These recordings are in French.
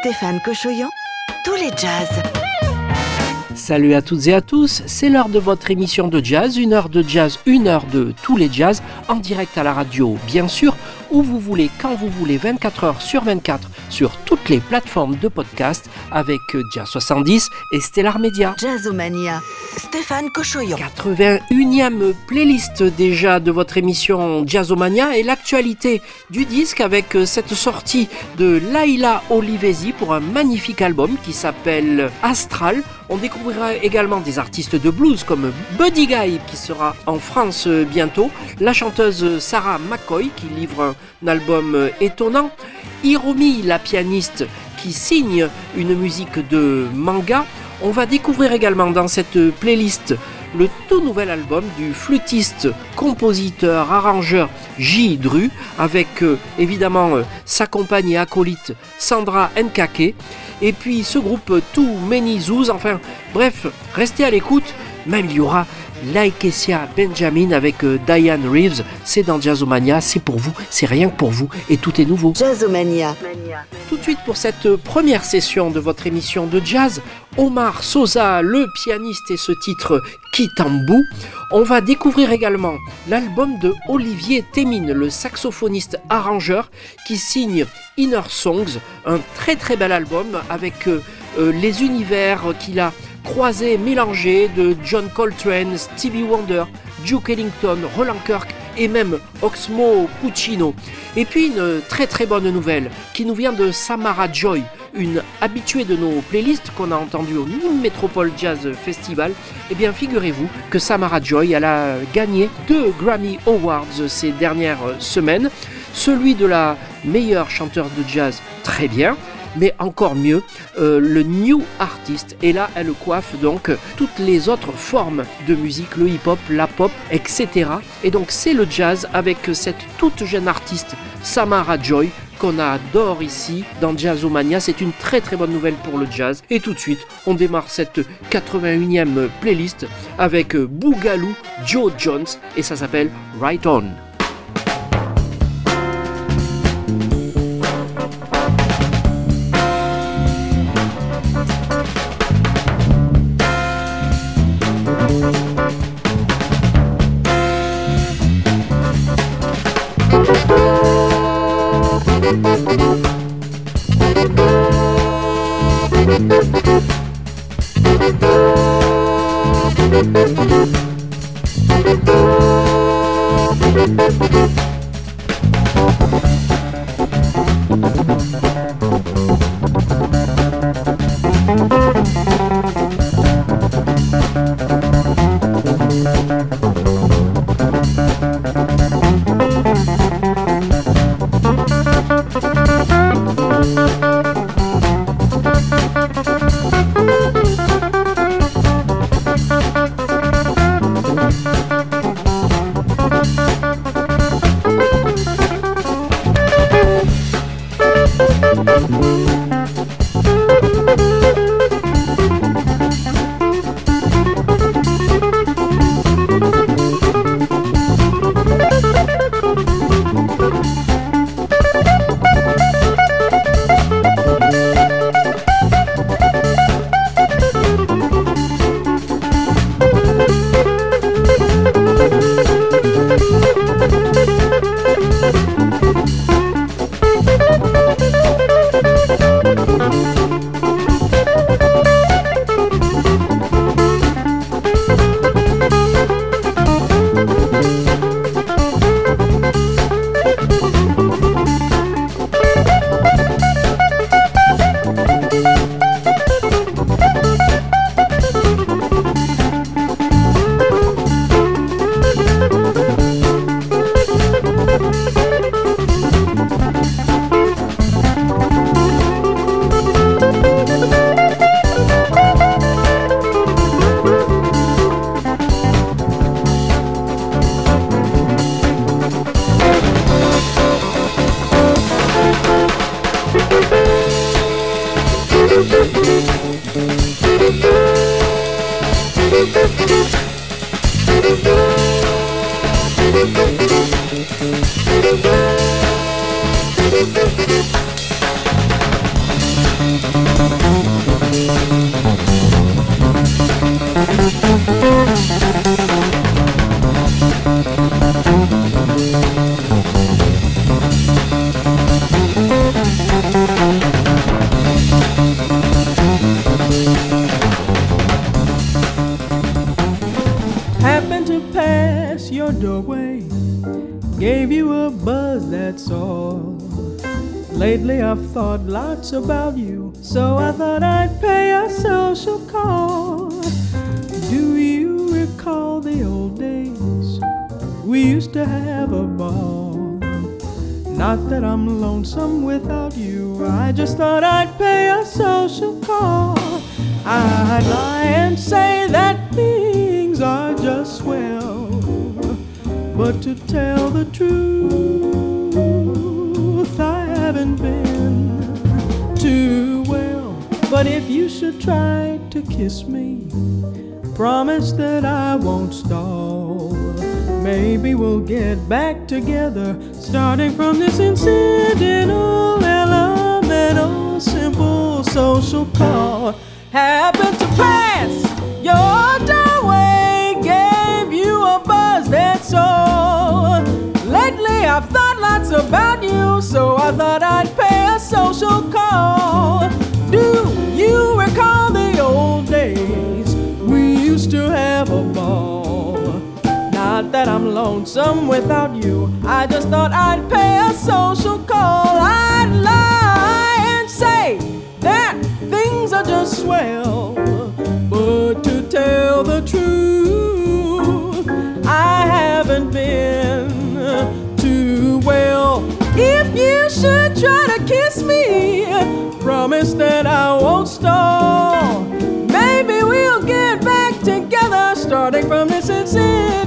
Stéphane Cochoyan, tous les jazz. Salut à toutes et à tous, c'est l'heure de votre émission de jazz, une heure de jazz, une heure de tous les jazz, en direct à la radio, bien sûr, où vous voulez, quand vous voulez, 24 heures sur 24, sur toutes les plateformes de podcast, avec Jazz 70 et Stellar Media. Jazzomania. Stéphane Cochoyan. 81e playlist déjà de votre émission Jazzomania et l'actualité du disque avec cette sortie de Laila Olivesi pour un magnifique album qui s'appelle Astral. On découvrira également des artistes de blues comme Buddy Guy qui sera en France bientôt, la chanteuse Sarah McCoy qui livre un album étonnant, Hiromi la pianiste qui signe une musique de manga. On va découvrir également dans cette playlist le tout nouvel album du flûtiste, compositeur, arrangeur J. Dru, avec euh, évidemment euh, sa compagne et acolyte Sandra Nkake, et puis ce groupe Too Many Zoos, enfin bref, restez à l'écoute, même il y aura Laikesia Benjamin avec euh, Diane Reeves, c'est dans Jazzomania, c'est pour vous, c'est rien que pour vous, et tout est nouveau. Jazzomania. Tout de suite pour cette première session de votre émission de jazz, Omar Sosa, le pianiste et ce titre Kitambu. On va découvrir également l'album de Olivier Témine, le saxophoniste arrangeur qui signe Inner Songs, un très très bel album avec euh, euh, les univers qu'il a croisés, mélangés de John Coltrane, Stevie Wonder, Duke Ellington, Roland Kirk et même Oxmo Puccino. Et puis une très très bonne nouvelle qui nous vient de Samara Joy, une habituée de nos playlists qu'on a entendue au Nîmes Métropole Jazz Festival. Eh bien figurez-vous que Samara Joy, elle a gagné deux Grammy Awards ces dernières semaines. Celui de la meilleure chanteuse de jazz, très bien mais encore mieux, euh, le new artist. Et là, elle coiffe donc toutes les autres formes de musique, le hip-hop, la pop, etc. Et donc c'est le jazz avec cette toute jeune artiste, Samara Joy, qu'on adore ici dans Jazzomania. C'est une très très bonne nouvelle pour le jazz. Et tout de suite, on démarre cette 81e playlist avec Boogaloo Joe Jones et ça s'appelle Right On. About you, so I thought I'd pay a social call. Do you recall the old days? We used to have a ball. Not that I'm lonesome without you, I just thought I'd pay a social call. I'd lie and say that things are just swell, but to tell the truth, But if you should try to kiss me, promise that I won't stall. Maybe we'll get back together, starting from this incidental, elemental, simple social call happened to pass your doorway, gave you a buzz, that's all. Lately I've thought lots about you, so I thought I'd pay a social call. Do you recall the old days? We used to have a ball. Not that I'm lonesome without you, I just thought I'd pay a social call. I'd lie and say that things are just swell. But to tell the truth, I haven't been too well. If you should try to kiss me, promise that I won't stall. Maybe we'll get back together, starting from this incidental,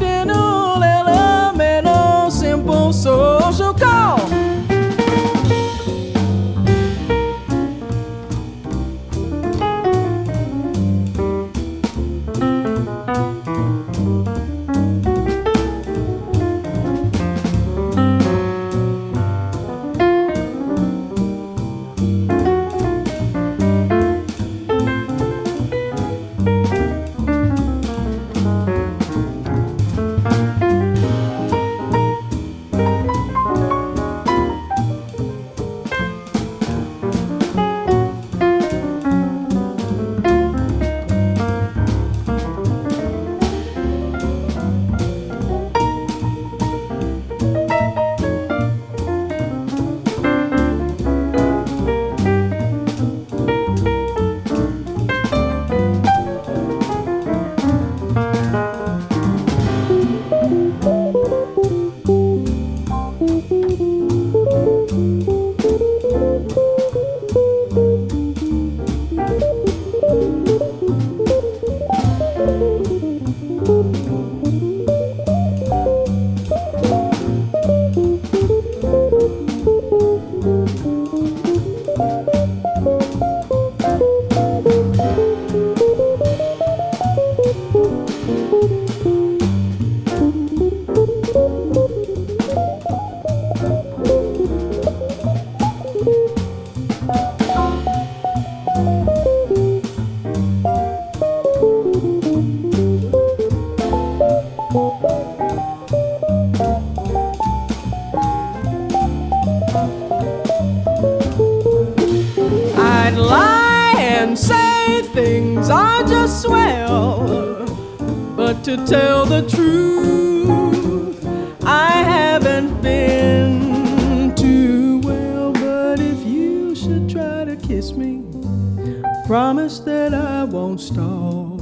won't stall.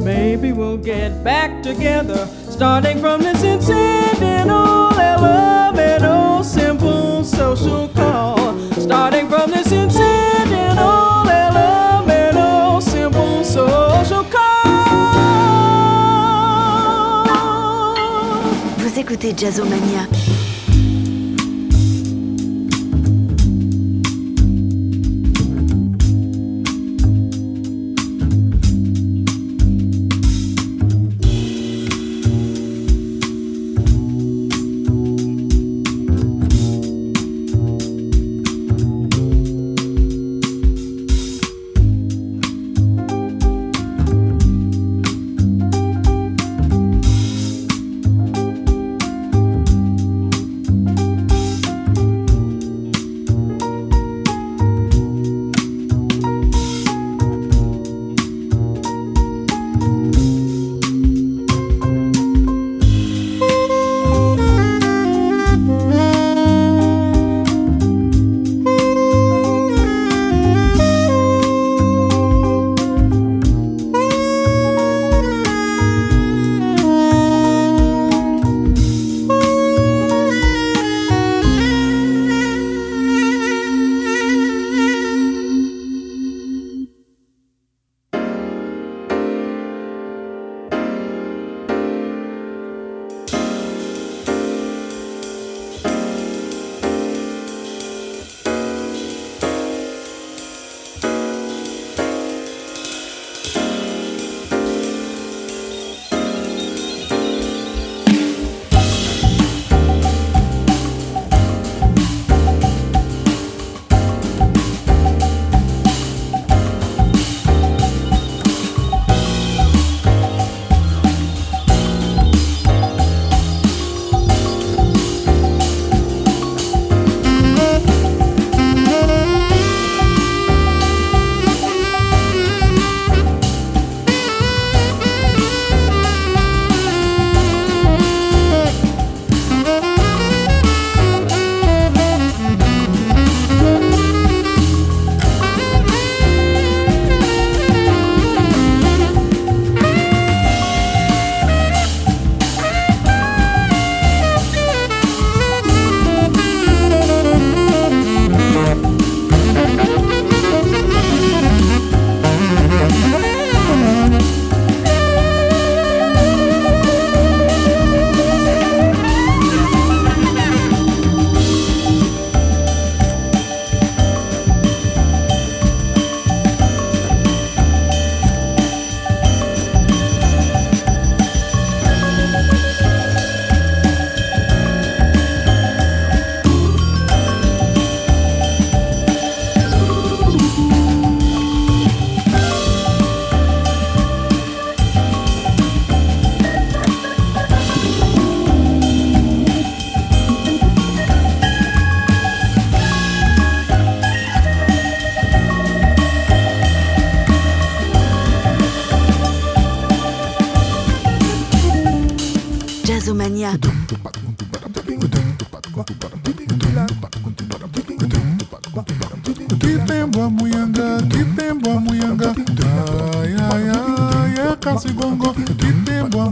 Maybe we'll get back together, starting from this incidental, elemental, oh simple social call. Starting from this incidental, elemental, oh simple social call. Vous écoutez. Jazzomania.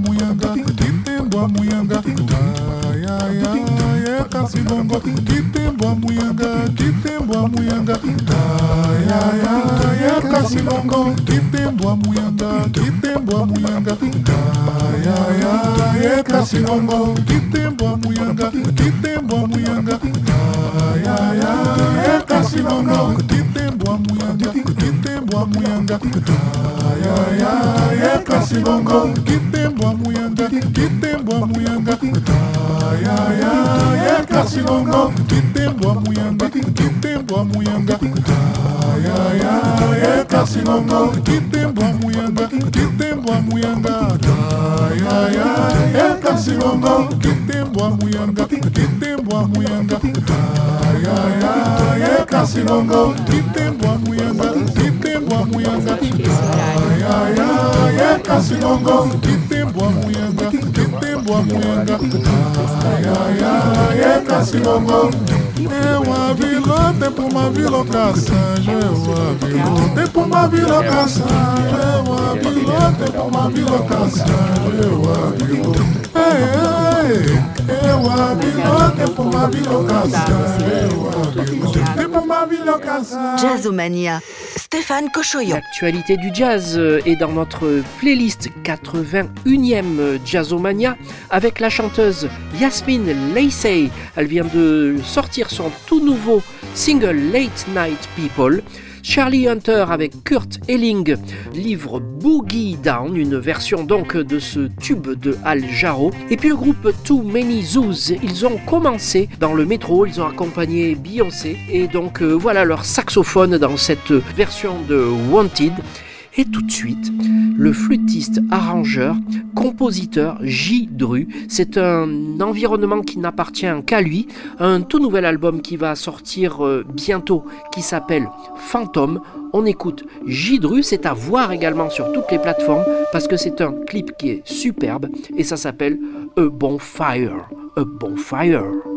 munhanga, ditendo a munhanga, ai ai ai, é cacigongo, ditendo a munhanga, ditendo a munhanga, ai ai ai, é cacigongo, ditendo a munhanga, ditendo a munhanga, ai ai ai, é cacigongo, ditendo a munhanga, ditendo a munhanga, ai ai ai, é cacigongo, ditendo a munhanga, bwa muyanga tayaya kasi bongo kite bwa muyanga kite bwa muyanga kasi bongo kite bwa muyanga kite bwa muyanga kasi bongo kite bwa muyanga kite bwa muyanga kasi bongo kite bwa muyanga kite bwa muyanga kasi bongo kite muyanga a mulher da Ai, ai, ai, é Cassilongo Que tempo a mulher da Que Ai, ai, ai, é Cassilongo é uma vila, tempo uma vila caçanja, é uma vila, tempo uma vila caçanja, é uma vila, tempo uma vila caçanja, é uma vila. É, uma vila, tempo uma vila caçanja, é uma vila, tempo uma vila caçanja. Jazzomania, Stéphane L'actualité du jazz euh, est dans notre playlist 81e Jazzomania avec la chanteuse Yasmine Lacey. Elle vient de sortir son tout nouveau single Late Night People. Charlie Hunter avec Kurt Elling livre Boogie Down, une version donc de ce tube de Al Jarreau. Et puis le groupe Too Many Zoos, ils ont commencé dans le métro, ils ont accompagné Beyoncé et donc euh, voilà leur saxophone dans cette version de Wanted. Et tout de suite, le flûtiste, arrangeur, compositeur J. Dru. C'est un environnement qui n'appartient qu'à lui. Un tout nouvel album qui va sortir euh, bientôt qui s'appelle Phantom. On écoute J. Dru. C'est à voir également sur toutes les plateformes parce que c'est un clip qui est superbe et ça s'appelle A Bonfire. A Bonfire.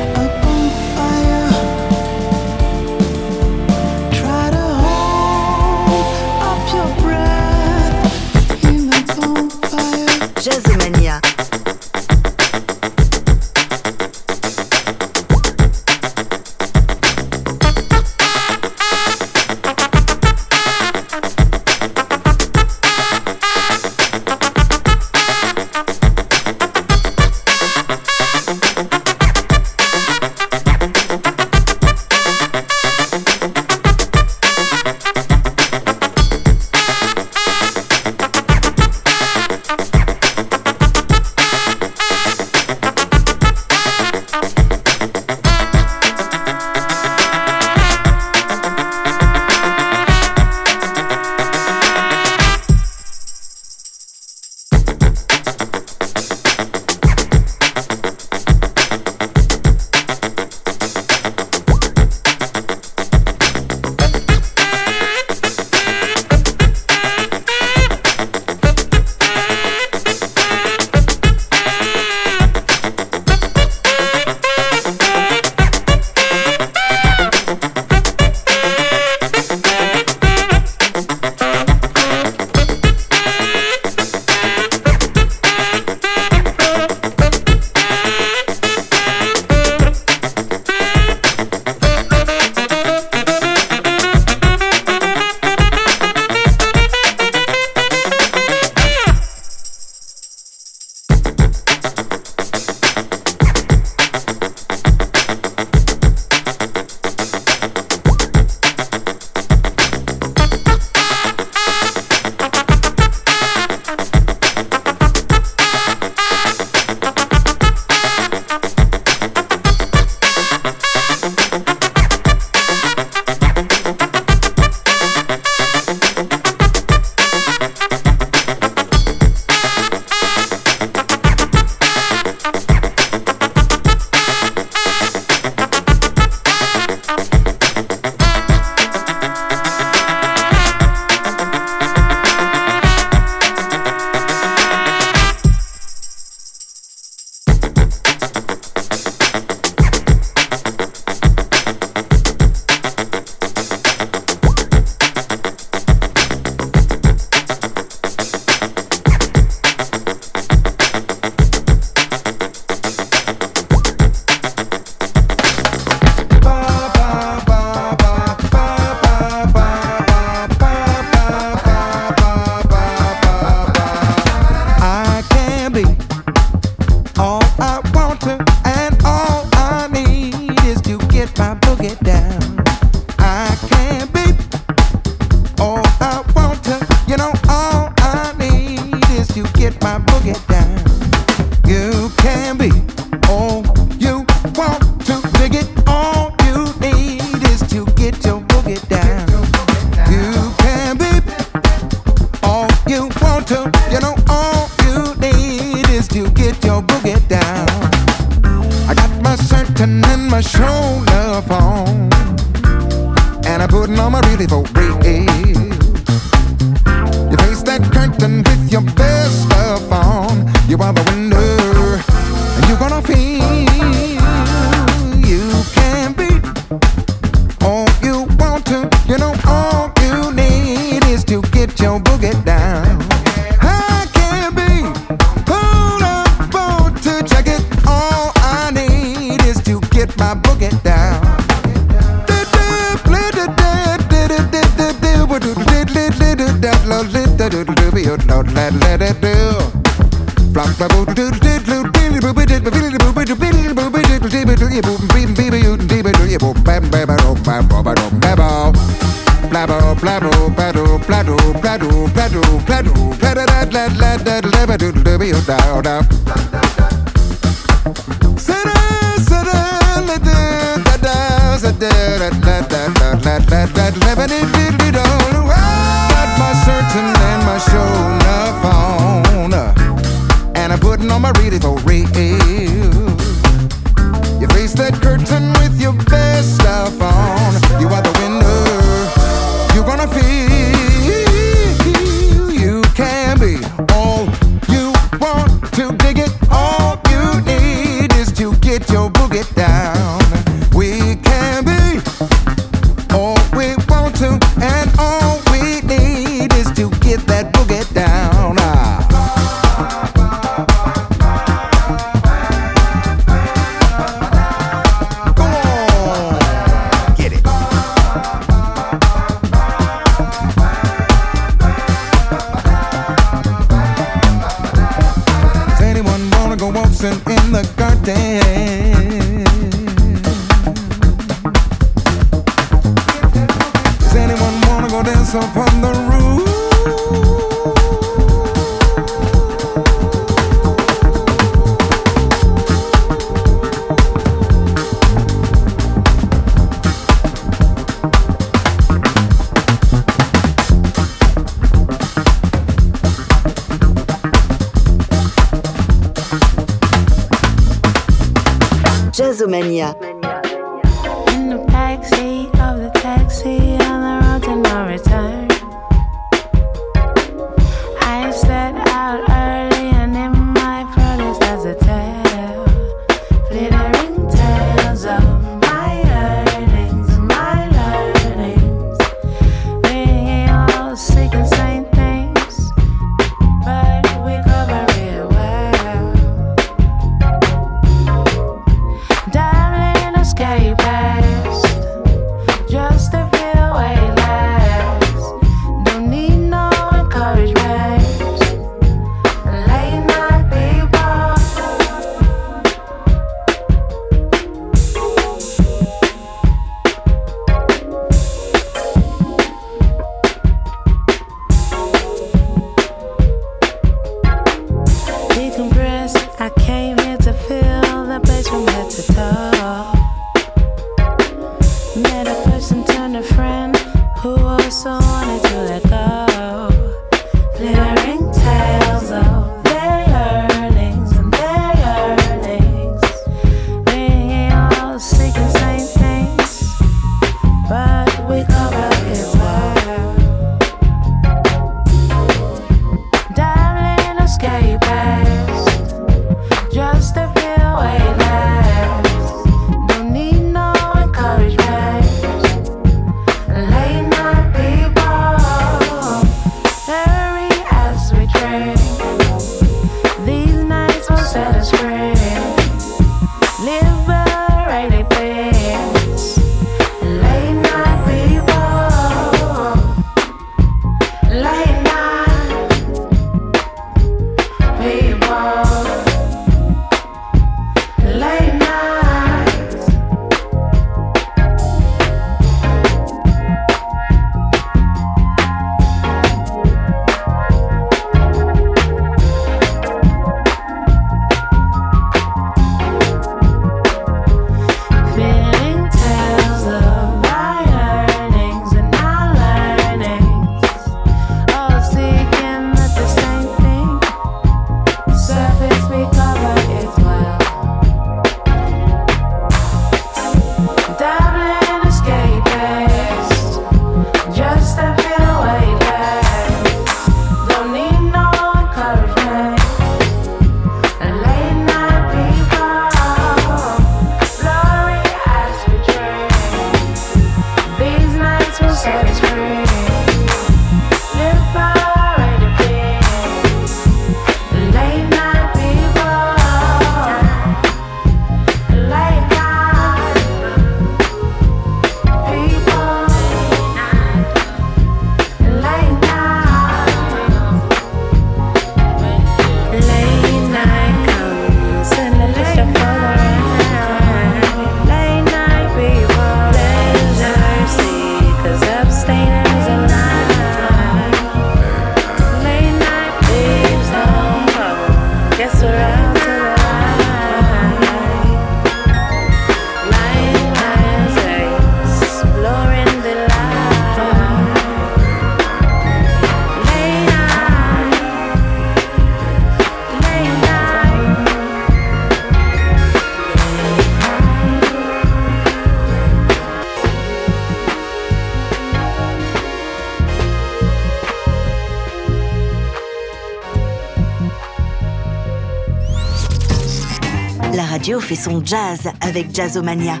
Son jazz avec Jazzomania.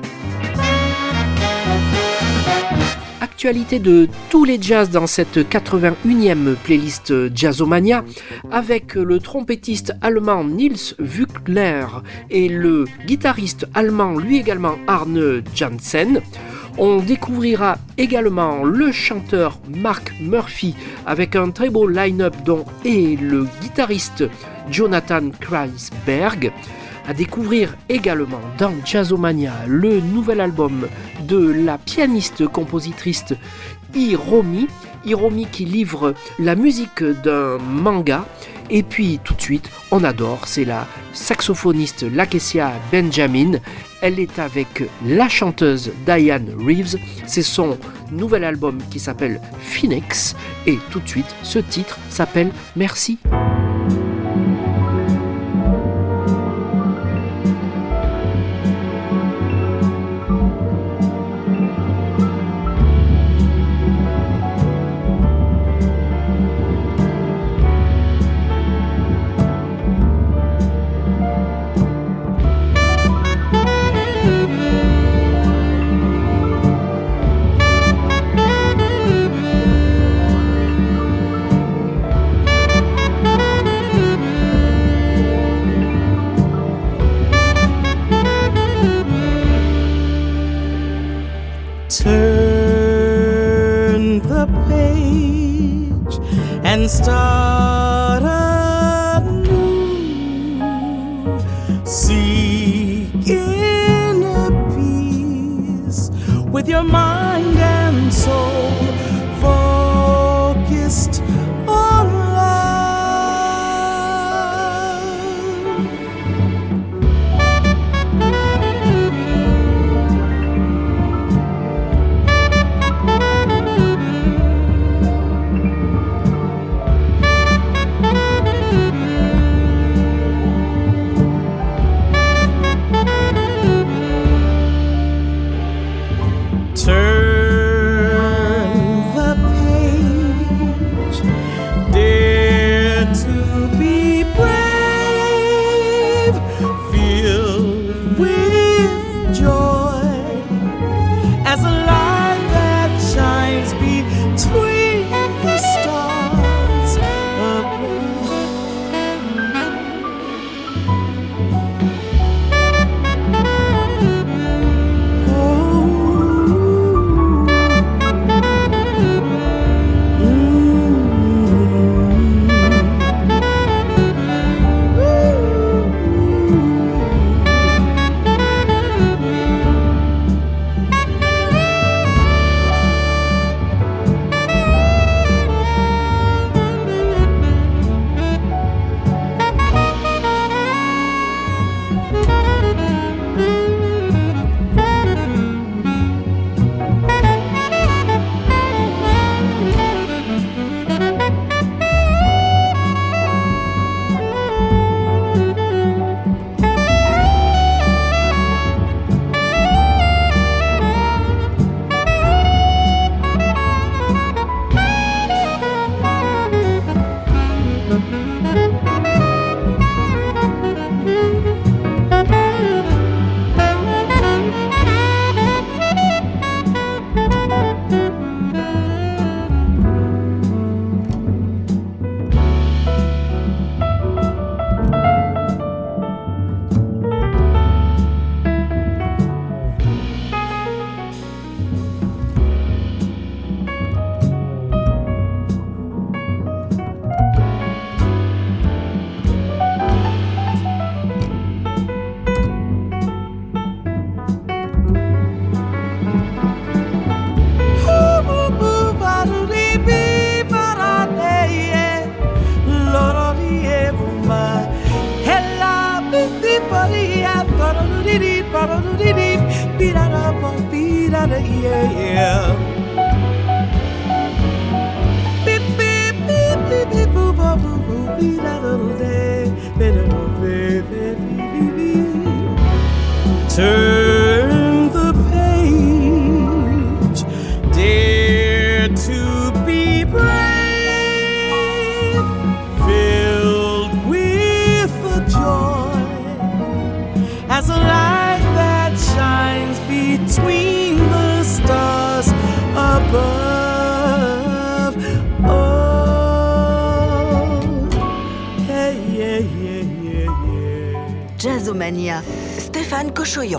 Actualité de tous les jazz dans cette 81e playlist Jazzomania avec le trompettiste allemand Nils Wückler et le guitariste allemand lui également Arne Janssen. On découvrira également le chanteur Mark Murphy avec un très beau line-up dont est le guitariste Jonathan Kreisberg. Découvrir également dans Jazzomania le nouvel album de la pianiste-compositrice Hiromi. Hiromi qui livre la musique d'un manga. Et puis tout de suite, on adore, c'est la saxophoniste Lakesia Benjamin. Elle est avec la chanteuse Diane Reeves. C'est son nouvel album qui s'appelle Phoenix. Et tout de suite, ce titre s'appelle Merci. 摄影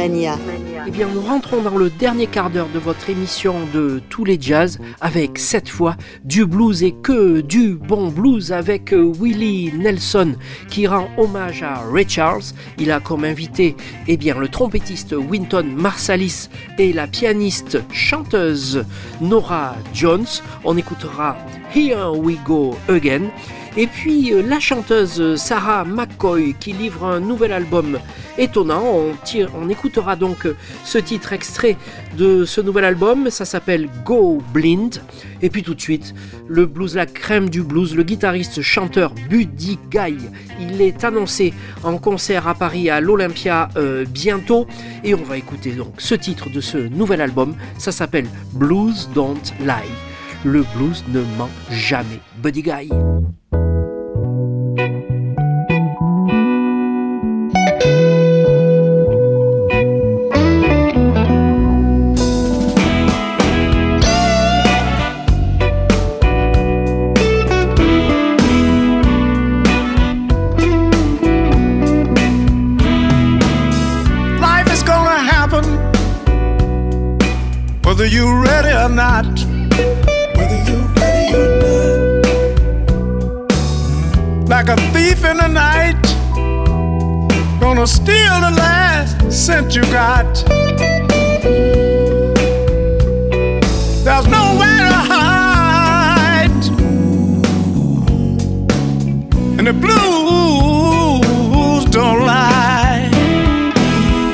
Eh bien, nous rentrons dans le dernier quart d'heure de votre émission de tous les jazz avec cette fois du blues et que du bon blues avec euh, Willie Nelson qui rend hommage à Ray Charles. Il a comme invité eh bien, le trompettiste Winton Marsalis et la pianiste chanteuse Nora Jones. On écoutera Here We Go Again. Et puis euh, la chanteuse Sarah McCoy qui livre un nouvel album étonnant. On, on écoutera donc euh, ce titre extrait de ce nouvel album. Ça s'appelle Go Blind. Et puis tout de suite, le blues, la crème du blues, le guitariste chanteur Buddy Guy. Il est annoncé en concert à Paris à l'Olympia euh, bientôt. Et on va écouter donc ce titre de ce nouvel album. Ça s'appelle Blues Don't Lie. Le blues ne ment jamais. Buddy Guy. Gonna steal the last cent you got. There's nowhere to hide, and the blues don't lie.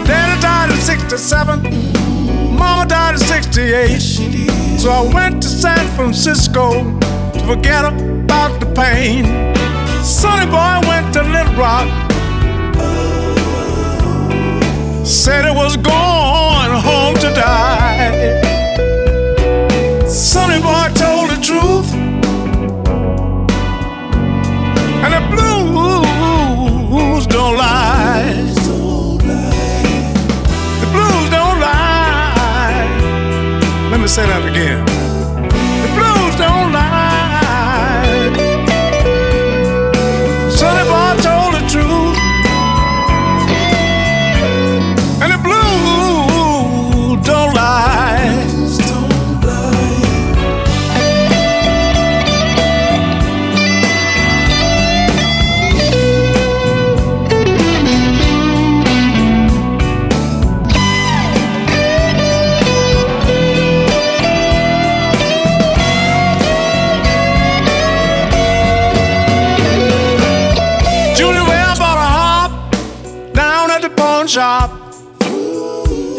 Daddy died at 67. Mama died at 68. So I went to San Francisco to forget about the pain. Sonny boy went to Little Rock. Said it was going home to die. Sonny boy told the truth. And the blues don't lie. The blues don't lie. Let me say that again.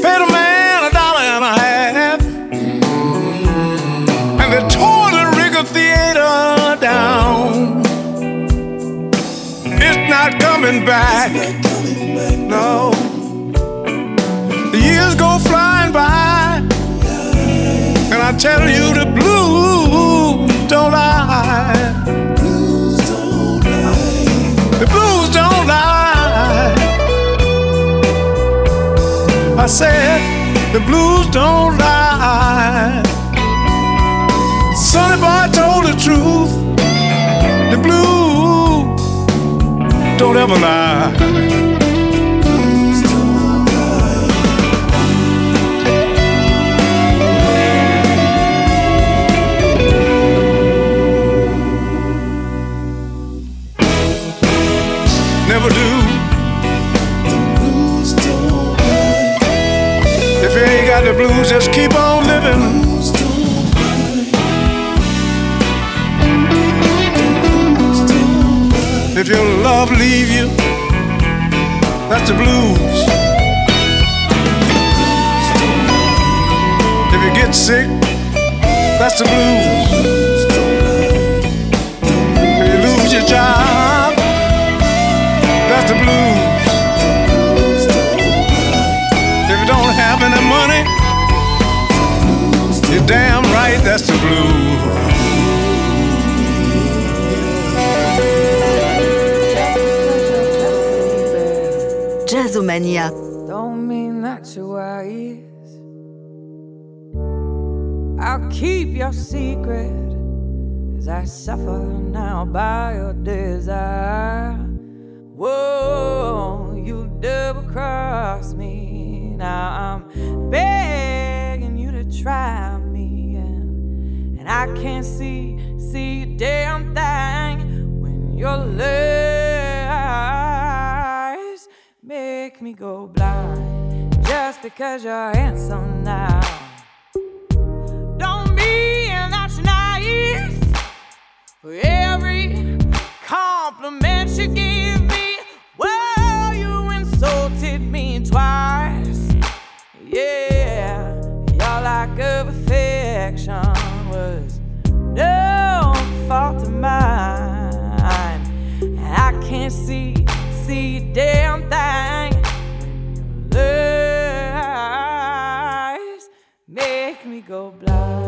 Paid a man a dollar and a half. Mm-hmm. And they tore the Rigger Theater down. It's not coming back. No. The years go flying by. And I tell you, the blues don't lie. I said the blues don't lie. Sonny boy told the truth. The blues don't ever lie. Blues, just keep on living. If your love leave you, that's the blues. If you get sick, that's the blues. Don't mean that wise. I I'll keep your secret as I suffer now by your desire. Whoa, you double cross me. Now I'm begging you to try me, and, and I can't see, see a damn go blind just because you're handsome now. Don't mean that you're nice for every compliment you give me. Well, you insulted me twice. Yeah, your lack of affection was no fault of mine. I can't see, see damn thing. we go blind.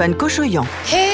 Stéphane Cochoyan. Here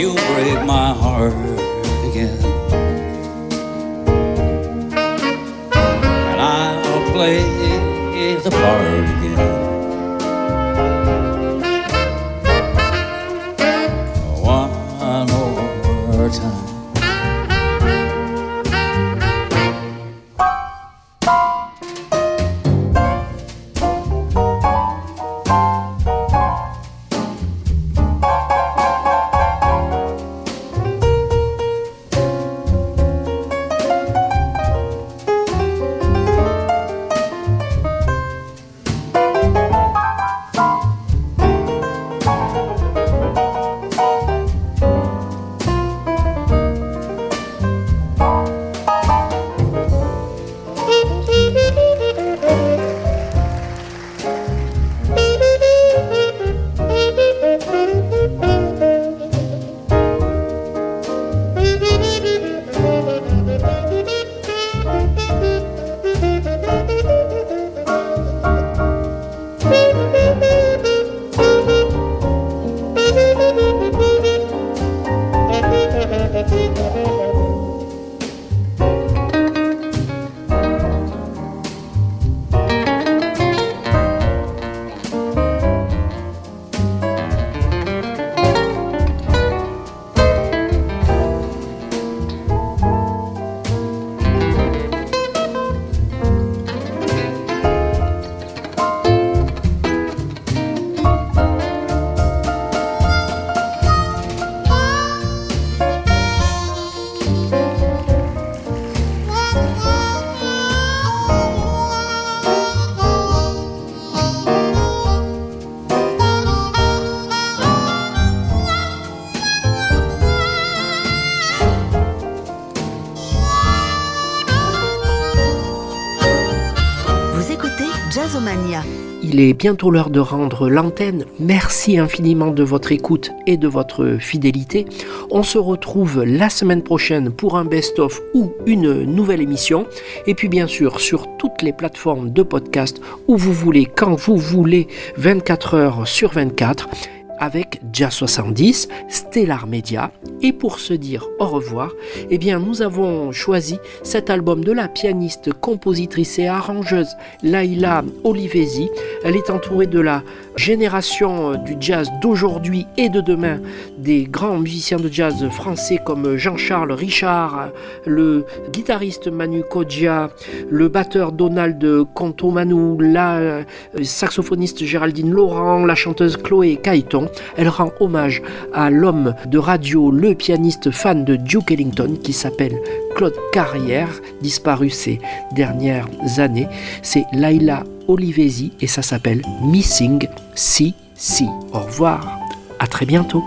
She'll break my heart again. And I'll play the part Il est bientôt l'heure de rendre l'antenne. Merci infiniment de votre écoute et de votre fidélité. On se retrouve la semaine prochaine pour un best-of ou une nouvelle émission. Et puis bien sûr sur toutes les plateformes de podcast où vous voulez, quand vous voulez, 24 heures sur 24 avec Jazz 70, Stellar Media. Et pour se dire au revoir, eh bien, nous avons choisi cet album de la pianiste, compositrice et arrangeuse Laila Olivesi. Elle est entourée de la génération euh, du jazz d'aujourd'hui et de demain, des grands musiciens de jazz français comme Jean-Charles Richard, le guitariste Manu Kodja, le batteur Donald Contomanu, la euh, saxophoniste Géraldine Laurent, la chanteuse Chloé Caïton. Elle rend hommage à l'homme de radio, le pianiste fan de Duke Ellington qui s'appelle Claude Carrière, disparu ces dernières années. C'est Laila Olivesi et ça s'appelle Missing CC. Au revoir, à très bientôt.